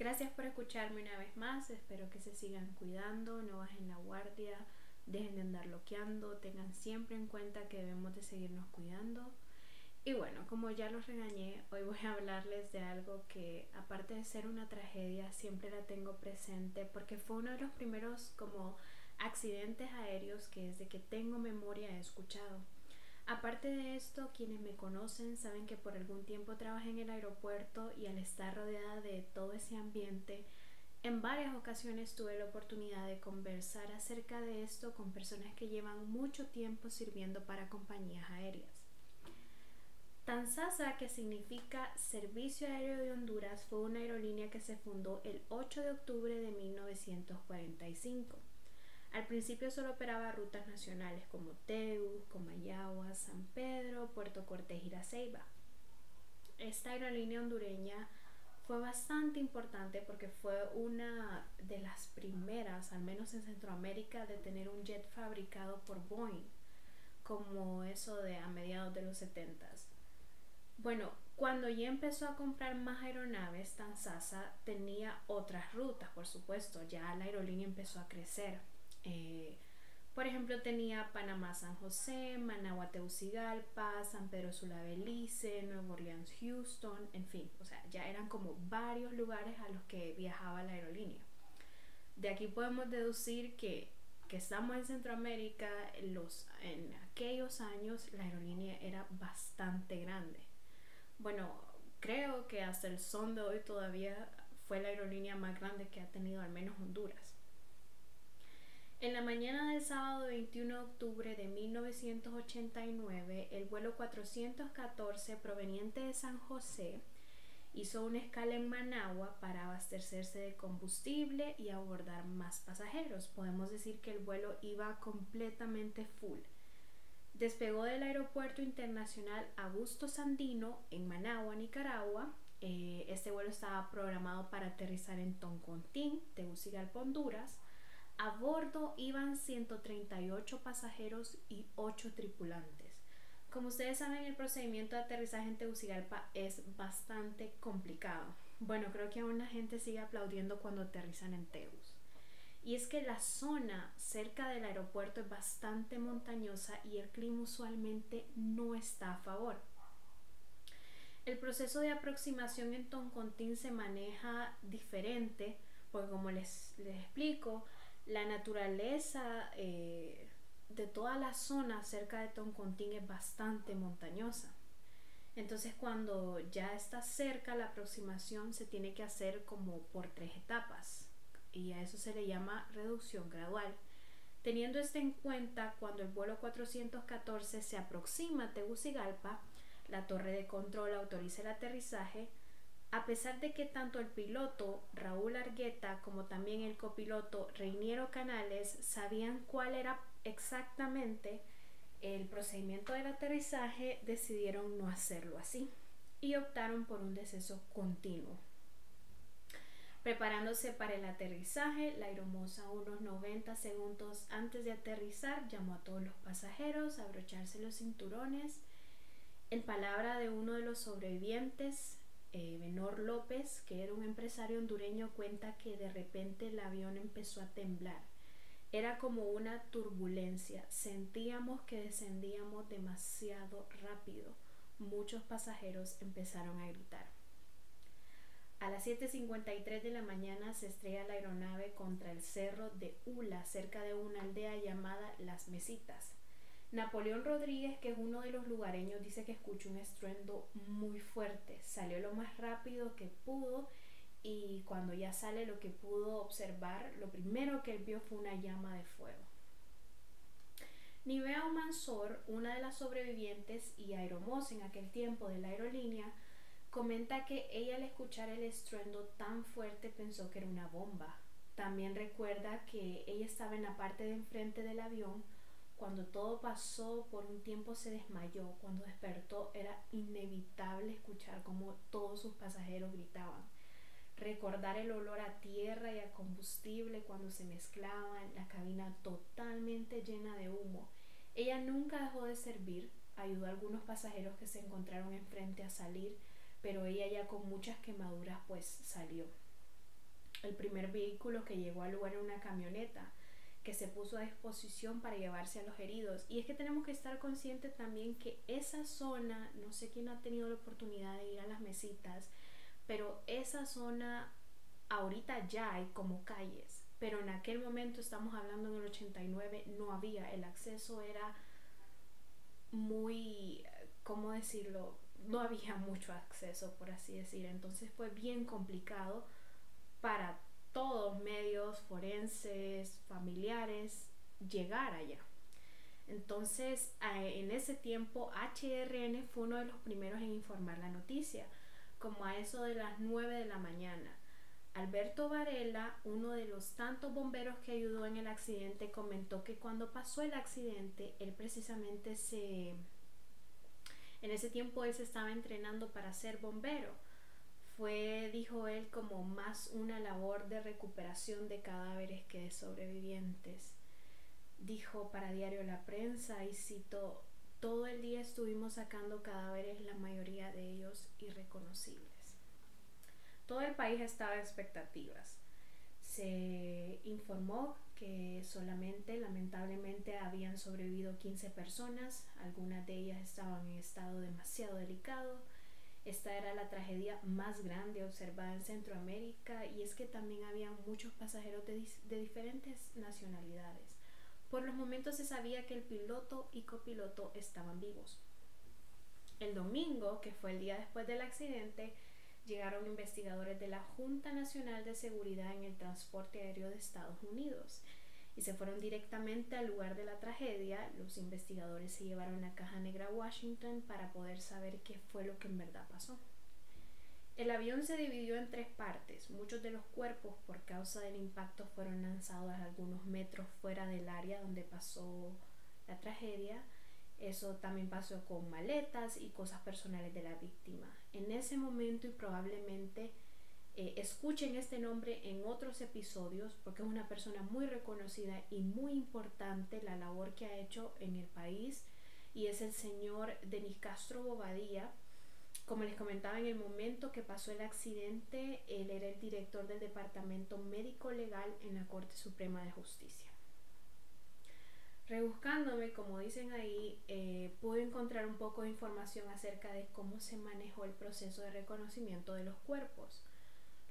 Gracias por escucharme una vez más, espero que se sigan cuidando, no bajen la guardia, dejen de andar bloqueando, tengan siempre en cuenta que debemos de seguirnos cuidando. Y bueno, como ya los regañé, hoy voy a hablarles de algo que aparte de ser una tragedia, siempre la tengo presente porque fue uno de los primeros como accidentes aéreos que desde que tengo memoria he escuchado. Aparte de esto, quienes me conocen saben que por algún tiempo trabajé en el aeropuerto y al estar rodeada de todo ese ambiente, en varias ocasiones tuve la oportunidad de conversar acerca de esto con personas que llevan mucho tiempo sirviendo para compañías aéreas. TANSASA, que significa Servicio Aéreo de Honduras, fue una aerolínea que se fundó el 8 de octubre de 1945. Al principio solo operaba rutas nacionales como Teus, Comayagua, San Pedro, Puerto Cortés y La. Esta aerolínea hondureña fue bastante importante porque fue una de las primeras, al menos en Centroamérica, de tener un jet fabricado por Boeing, como eso de a mediados de los 70 bueno, cuando ya empezó a comprar más aeronaves, Tansasa tenía otras rutas, por supuesto, ya la aerolínea empezó a crecer. Eh, por ejemplo, tenía Panamá San José, Managua Tegucigalpa, San Pedro Sula Belice, Nueva Orleans Houston, en fin, o sea, ya eran como varios lugares a los que viajaba la aerolínea. De aquí podemos deducir que, que estamos en Centroamérica, los, en aquellos años la aerolínea era bastante grande bueno, creo que hasta el son de hoy todavía fue la aerolínea más grande que ha tenido al menos Honduras. En la mañana del sábado 21 de octubre de 1989, el vuelo 414 proveniente de San José hizo una escala en Managua para abastecerse de combustible y abordar más pasajeros. Podemos decir que el vuelo iba completamente full Despegó del Aeropuerto Internacional Augusto Sandino en Managua, Nicaragua. Eh, este vuelo estaba programado para aterrizar en Toncontín, Tegucigalpa, Honduras. A bordo iban 138 pasajeros y 8 tripulantes. Como ustedes saben, el procedimiento de aterrizaje en Tegucigalpa es bastante complicado. Bueno, creo que aún la gente sigue aplaudiendo cuando aterrizan en Tegus. Y es que la zona cerca del aeropuerto es bastante montañosa y el clima usualmente no está a favor. El proceso de aproximación en Toncontín se maneja diferente, porque como les, explico, la naturaleza eh, de toda la zona cerca de Toncontín es bastante montañosa. Entonces cuando ya está cerca la aproximación se tiene que hacer como por tres etapas y a eso se le llama reducción gradual. Teniendo esto en cuenta, cuando el vuelo 414 se aproxima a Tegucigalpa, la torre de control autoriza el aterrizaje, a pesar de que tanto el piloto Raúl Argueta como también el copiloto Reiniero Canales sabían cuál era exactamente el procedimiento del aterrizaje, decidieron no hacerlo así y optaron por un deceso continuo. Preparándose para el aterrizaje, la aeromoza unos 90 segundos antes de aterrizar llamó a todos los pasajeros a abrocharse los cinturones. En palabra de uno de los sobrevivientes, eh, López, que era un empresario hondureño, cuenta que de repente el avión empezó a temblar. Era como una turbulencia. Sentíamos que descendíamos demasiado rápido. Muchos pasajeros empezaron a gritar. A las 7.53 de la mañana se estrella la aeronave contra el cerro de Ula, cerca de una aldea llamada Las Mesitas. Napoleón Rodríguez, que es uno de los lugareños, dice que escuchó un estruendo muy fuerte. Salió lo más rápido que pudo y cuando ya sale lo que pudo observar, lo primero que él vio fue una llama de fuego. Nivea Mansor, una de las sobrevivientes y aeromos en aquel tiempo de la aerolínea, Comenta que ella al escuchar el estruendo tan fuerte pensó que era una bomba. También recuerda que ella estaba en la parte de enfrente del avión. Cuando todo pasó, por un tiempo se desmayó. Cuando despertó era inevitable escuchar cómo todos sus pasajeros gritaban. Recordar el olor a tierra y a combustible cuando se mezclaban, la cabina totalmente llena de humo. Ella nunca dejó de servir, ayudó a algunos pasajeros que se encontraron enfrente a salir, pero ella ya con muchas quemaduras pues salió. El primer vehículo que llegó al lugar era una camioneta que se puso a disposición para llevarse a los heridos. Y es que tenemos que estar conscientes también que esa zona, no sé quién ha tenido la oportunidad de ir a las mesitas, pero esa zona ahorita ya hay como calles, pero en aquel momento estamos hablando en el 89 no había, el acceso era muy, ¿cómo decirlo? No había mucho acceso, por así decir, entonces fue bien complicado para todos medios forenses, familiares, llegar allá. Entonces, en ese tiempo, HRN fue uno de los primeros en informar la noticia, como a eso de las 9 de la mañana. Alberto Varela, uno de los tantos bomberos que ayudó en el accidente, comentó que cuando pasó el accidente, él precisamente se... En ese tiempo él se estaba entrenando para ser bombero fue, dijo él, como más una labor de recuperación de cadáveres que de sobrevivientes. Dijo para Diario La Prensa y citó, todo el día estuvimos sacando cadáveres, la mayoría de ellos irreconocibles. Todo el país estaba en expectativas. Se informó que solamente, lamentablemente, habían sobrevivido 15 personas, algunas de ellas estaban en estado demasiado delicado esta era la tragedia más grande observada en Centroamérica y es que también había muchos pasajeros de, diferentes nacionalidades. Por los momentos se sabía que el piloto y copiloto estaban vivos. El domingo, que fue el día después del accidente, llegaron investigadores de la Junta Nacional de Seguridad en el Transporte Aéreo de Estados Unidos y se fueron directamente al lugar de la tragedia. Los investigadores se llevaron la caja negra a Washington para poder saber qué fue lo que en verdad pasó. El avión se dividió en tres partes. Muchos de los cuerpos por causa del impacto fueron lanzados a algunos metros fuera del área donde pasó la tragedia. Eso también pasó con maletas y cosas personales de la víctima. En ese momento y probablemente eh, escuchen este nombre en otros episodios porque es una persona muy reconocida y muy importante la labor que ha hecho en el país y es el señor Denis Castro Bobadilla. Como les comentaba en el momento que pasó el accidente, él era el director del Departamento Médico Legal en la Corte Suprema de Justicia. Rebuscándome, como dicen ahí, eh, pude encontrar un poco de información acerca de cómo se manejó el proceso de reconocimiento de los cuerpos.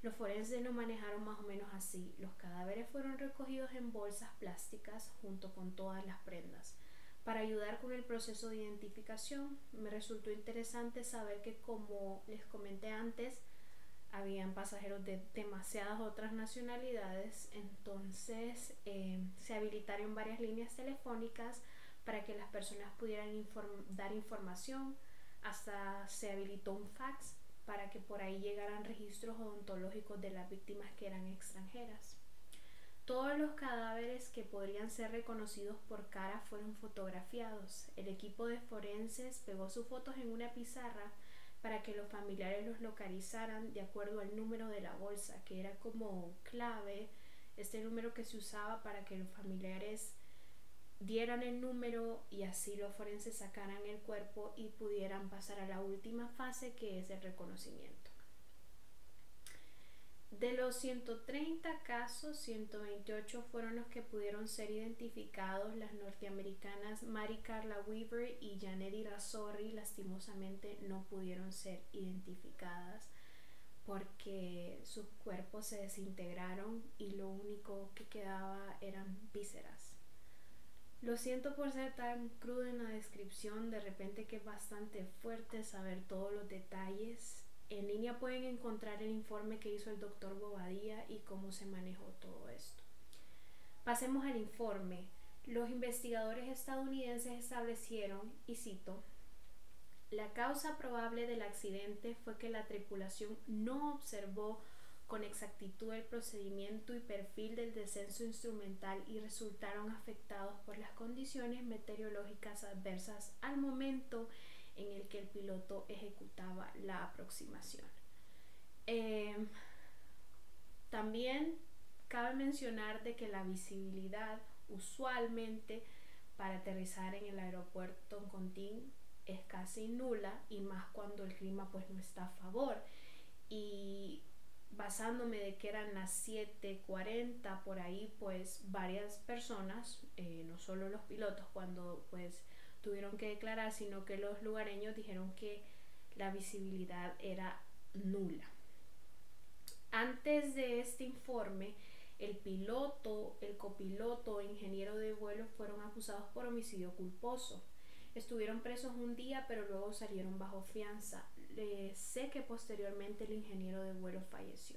Los forenses lo manejaron más o menos así. Los cadáveres fueron recogidos en bolsas plásticas junto con todas las prendas. Para ayudar con el proceso de identificación, me resultó interesante saber que, como les comenté antes, habían pasajeros de demasiadas otras nacionalidades, entonces eh, se habilitaron varias líneas telefónicas para que las personas pudieran dar información, hasta se habilitó un fax para que por ahí llegaran registros odontológicos de las víctimas que eran extranjeras. Todos los cadáveres que podrían ser reconocidos por cara fueron fotografiados. El equipo de forenses pegó sus fotos en una pizarra para que los familiares los localizaran de acuerdo al número de la bolsa, que era como clave, este número que se usaba para que los familiares dieran el número y así los forenses sacaran el cuerpo y pudieran pasar a la última fase que es el reconocimiento. De los 130 casos, 128 fueron los que pudieron ser identificados. Las norteamericanas Mary Carla Weaver y Janet Irazzorri lastimosamente no pudieron ser identificadas porque sus cuerpos se desintegraron y lo único que quedaba eran vísceras. Lo siento por ser tan crudo en la descripción, de repente que es bastante fuerte saber todos los detalles. En línea pueden encontrar el informe que hizo el doctor Bobadilla y cómo se manejó todo esto. Pasemos al informe. Los investigadores estadounidenses establecieron, y cito, la causa probable del accidente fue que la tripulación no observó con exactitud el procedimiento y perfil del descenso instrumental y resultaron afectados por las condiciones meteorológicas adversas al momento en el que el piloto ejecutaba la aproximación. Em, también cabe mencionar de que la visibilidad usualmente para aterrizar en el aeropuerto en Contín es casi nula y más cuando el clima pues no está a favor y basándome de que eran las 7.40 por ahí, pues varias personas, eh, no solo los pilotos cuando pues tuvieron que declarar, sino que los lugareños dijeron que la visibilidad era nula. Antes de este informe, el piloto, el copiloto e ingeniero de vuelo fueron acusados por homicidio culposo. Estuvieron presos un día, pero luego salieron bajo fianza. Sé que posteriormente el ingeniero de vuelo falleció.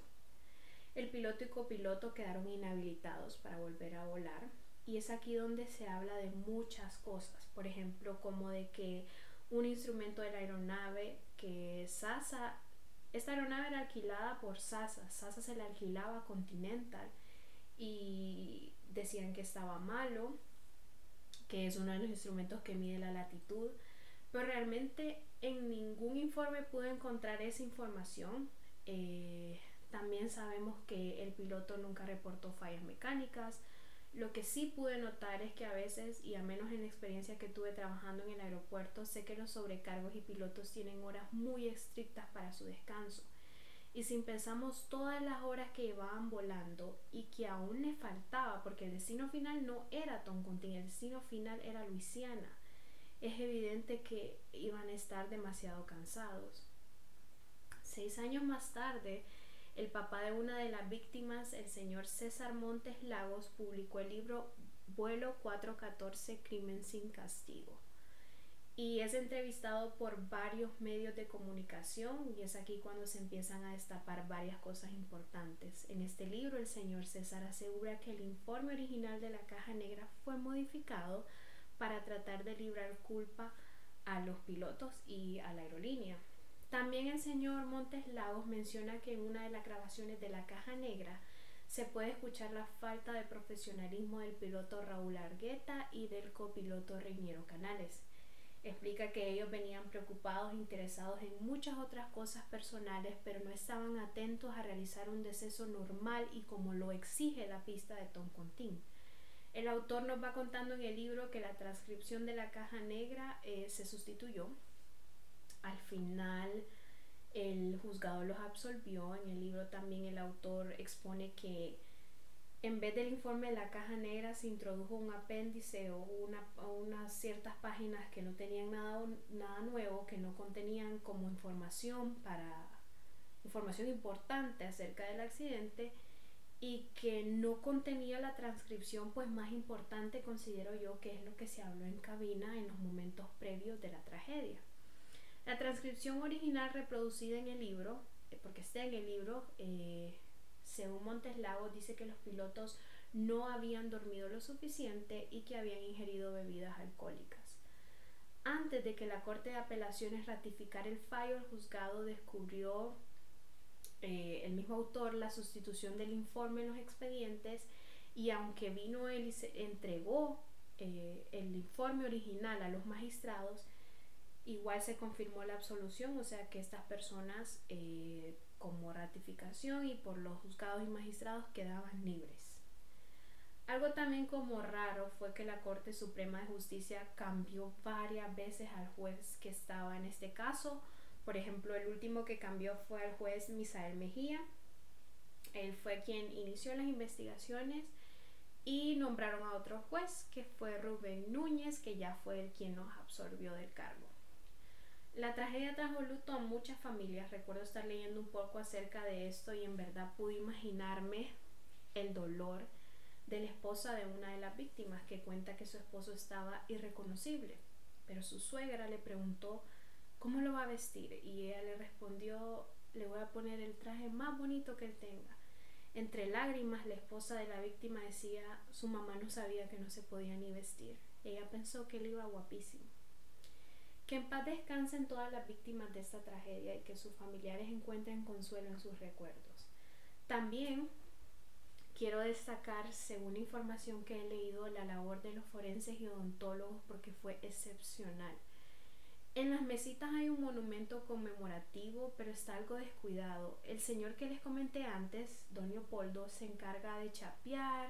El piloto y copiloto quedaron inhabilitados para volver a volar. Y es aquí donde se habla de muchas cosas. Por ejemplo, como de que un instrumento de la aeronave que Sasa, esta aeronave era alquilada por Sasa, Sasa se la alquilaba a Continental y decían que estaba malo, que es uno de los instrumentos que mide la latitud, pero realmente en ningún informe pude encontrar esa información. Eh, también sabemos que el piloto nunca reportó fallas mecánicas. Lo que sí pude notar es que a veces, y a menos en la experiencia que tuve trabajando en el aeropuerto, sé que los sobrecargos y pilotos tienen horas muy estrictas para su descanso. Y si pensamos todas las horas que llevaban volando y que aún le faltaba, porque el destino final no era Toncontín, el destino final era Luisiana, es evidente que iban a estar demasiado cansados. Seis años más tarde, el papá de una de las víctimas, el señor César Montes Lagos, publicó el libro Vuelo 414, Crimen sin Castigo y es entrevistado por varios medios de comunicación y es aquí cuando se empiezan a destapar varias cosas importantes. En este libro el señor César asegura que el informe original de la caja negra fue modificado para tratar de librar culpa a los pilotos y a la aerolínea. También el señor Montes Lagos menciona que en una de las grabaciones de la caja negra se puede escuchar la falta de profesionalismo del piloto Raúl Argueta y del copiloto Reiniero Canales. Explica que ellos venían preocupados, interesados en muchas otras cosas personales, pero no estaban atentos a realizar un deceso normal y como lo exige la pista de Tom Contín. El autor nos va contando en el libro que la transcripción de la caja negra eh, se sustituyó. Al final el juzgado los absolvió. En el libro también el autor expone que en vez del informe de la caja negra se introdujo un apéndice o, una, unas ciertas páginas que no tenían nada, nada nuevo, que no contenían como información para información importante acerca del accidente y que no contenía la transcripción pues más importante considero yo que es lo que se habló en cabina en los momentos previos de la tragedia. La transcripción original reproducida en el libro, eh, porque está en el libro, eh, según Montes Lagos, dice que los pilotos no habían dormido lo suficiente y que habían ingerido bebidas alcohólicas. Antes de que la Corte de Apelaciones ratificara el fallo, el juzgado descubrió eh, el mismo autor la sustitución del informe en los expedientes y aunque vino él y se entregó eh, el informe original a los magistrados, igual se confirmó la absolución, o sea que estas personas eh, como ratificación y por los juzgados y magistrados quedaban libres. Algo también como raro fue que la Corte Suprema de Justicia cambió varias veces al juez que estaba en este caso. Por ejemplo, el último que cambió fue el juez Misael Mejía. Él fue quien inició las investigaciones y nombraron a otro juez que fue Rubén Núñez, que ya fue el quien nos absorbió del cargo. La tragedia trajo luto a muchas familias. Recuerdo estar leyendo un poco acerca de esto y en verdad pude imaginarme el dolor de la esposa de una de las víctimas que cuenta que su esposo estaba irreconocible. Pero su suegra le preguntó cómo lo va a vestir y ella le respondió le voy a poner el traje más bonito que él tenga. Entre lágrimas la esposa de la víctima decía su mamá no sabía que no se podía ni vestir. Ella pensó que él iba guapísimo. Que en paz descansen todas las víctimas de esta tragedia y que sus familiares encuentren consuelo en sus recuerdos. También quiero destacar, según información que he leído, la labor de los forenses y odontólogos porque fue excepcional. En las mesitas hay un monumento conmemorativo, pero está algo descuidado. El señor que les comenté antes, Don Leopoldo, se encarga de chapear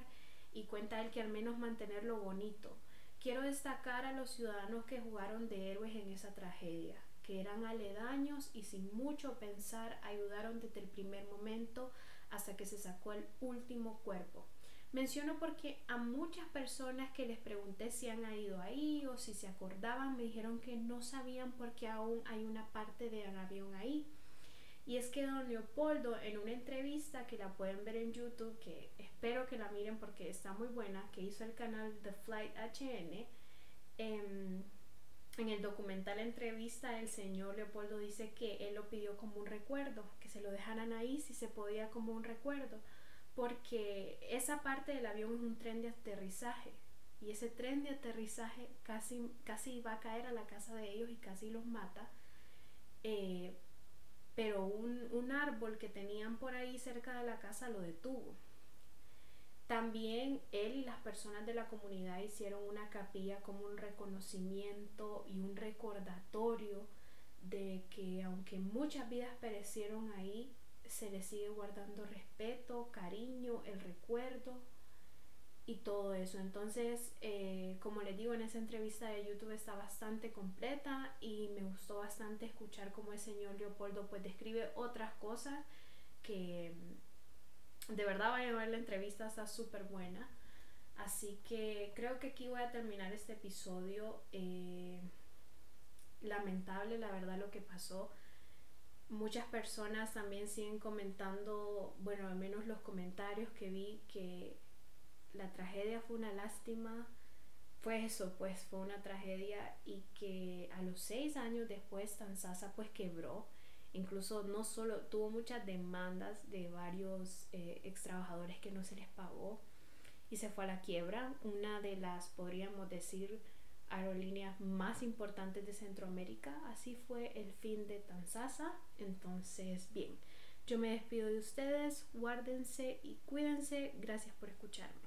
y cuenta él que al menos mantenerlo bonito. Quiero destacar a los ciudadanos que jugaron de héroes en esa tragedia. que eran aledaños y sin mucho pensar ayudaron desde el primer momento hasta que se sacó el último cuerpo. Menciono porque a muchas personas que les pregunté si han ido ahí o si se acordaban me dijeron que no sabían por qué aún hay una parte del avión ahí. Y es que don Leopoldo en una entrevista que la pueden ver en YouTube, que espero que la miren porque está muy buena, que hizo el canal The Flight HN, em, en el documental entrevista el señor Leopoldo dice que él lo pidió como un recuerdo, que se lo dejaran ahí si se podía como un recuerdo porque esa parte del avión es un tren de aterrizaje y ese tren de aterrizaje casi, casi va a caer a la casa de ellos y casi los mata. Eh, pero un, un, árbol que tenían por ahí cerca de la casa lo detuvo. También él y las personas de la comunidad hicieron una capilla como un reconocimiento y un recordatorio de que aunque muchas vidas perecieron ahí, se le sigue guardando respeto, cariño, el recuerdo y todo eso. Entonces, eh, como les digo, en esa entrevista de YouTube está bastante completa y me gustó bastante escuchar cómo el señor Leopoldo pues describe otras cosas que mm, de verdad vayan a ver la entrevista, está súper buena. Así que creo que aquí voy a terminar este episodio. Eh, lamentable, la verdad, lo que pasó muchas personas también siguen comentando, bueno, al menos los comentarios que vi, que la tragedia fue una lástima. Fue eso, pues fue una tragedia y que a los seis años después Tanzasa pues quebró. Incluso no solo tuvo muchas demandas de varios eh, ex trabajadores que no se les pagó y se fue a la quiebra. Una de las, podríamos decir, aerolíneas más importantes de Centroamérica. Así fue el fin de Tanzasa. Entonces, bien, yo me despido de ustedes, guárdense y cuídense. Gracias por escucharme.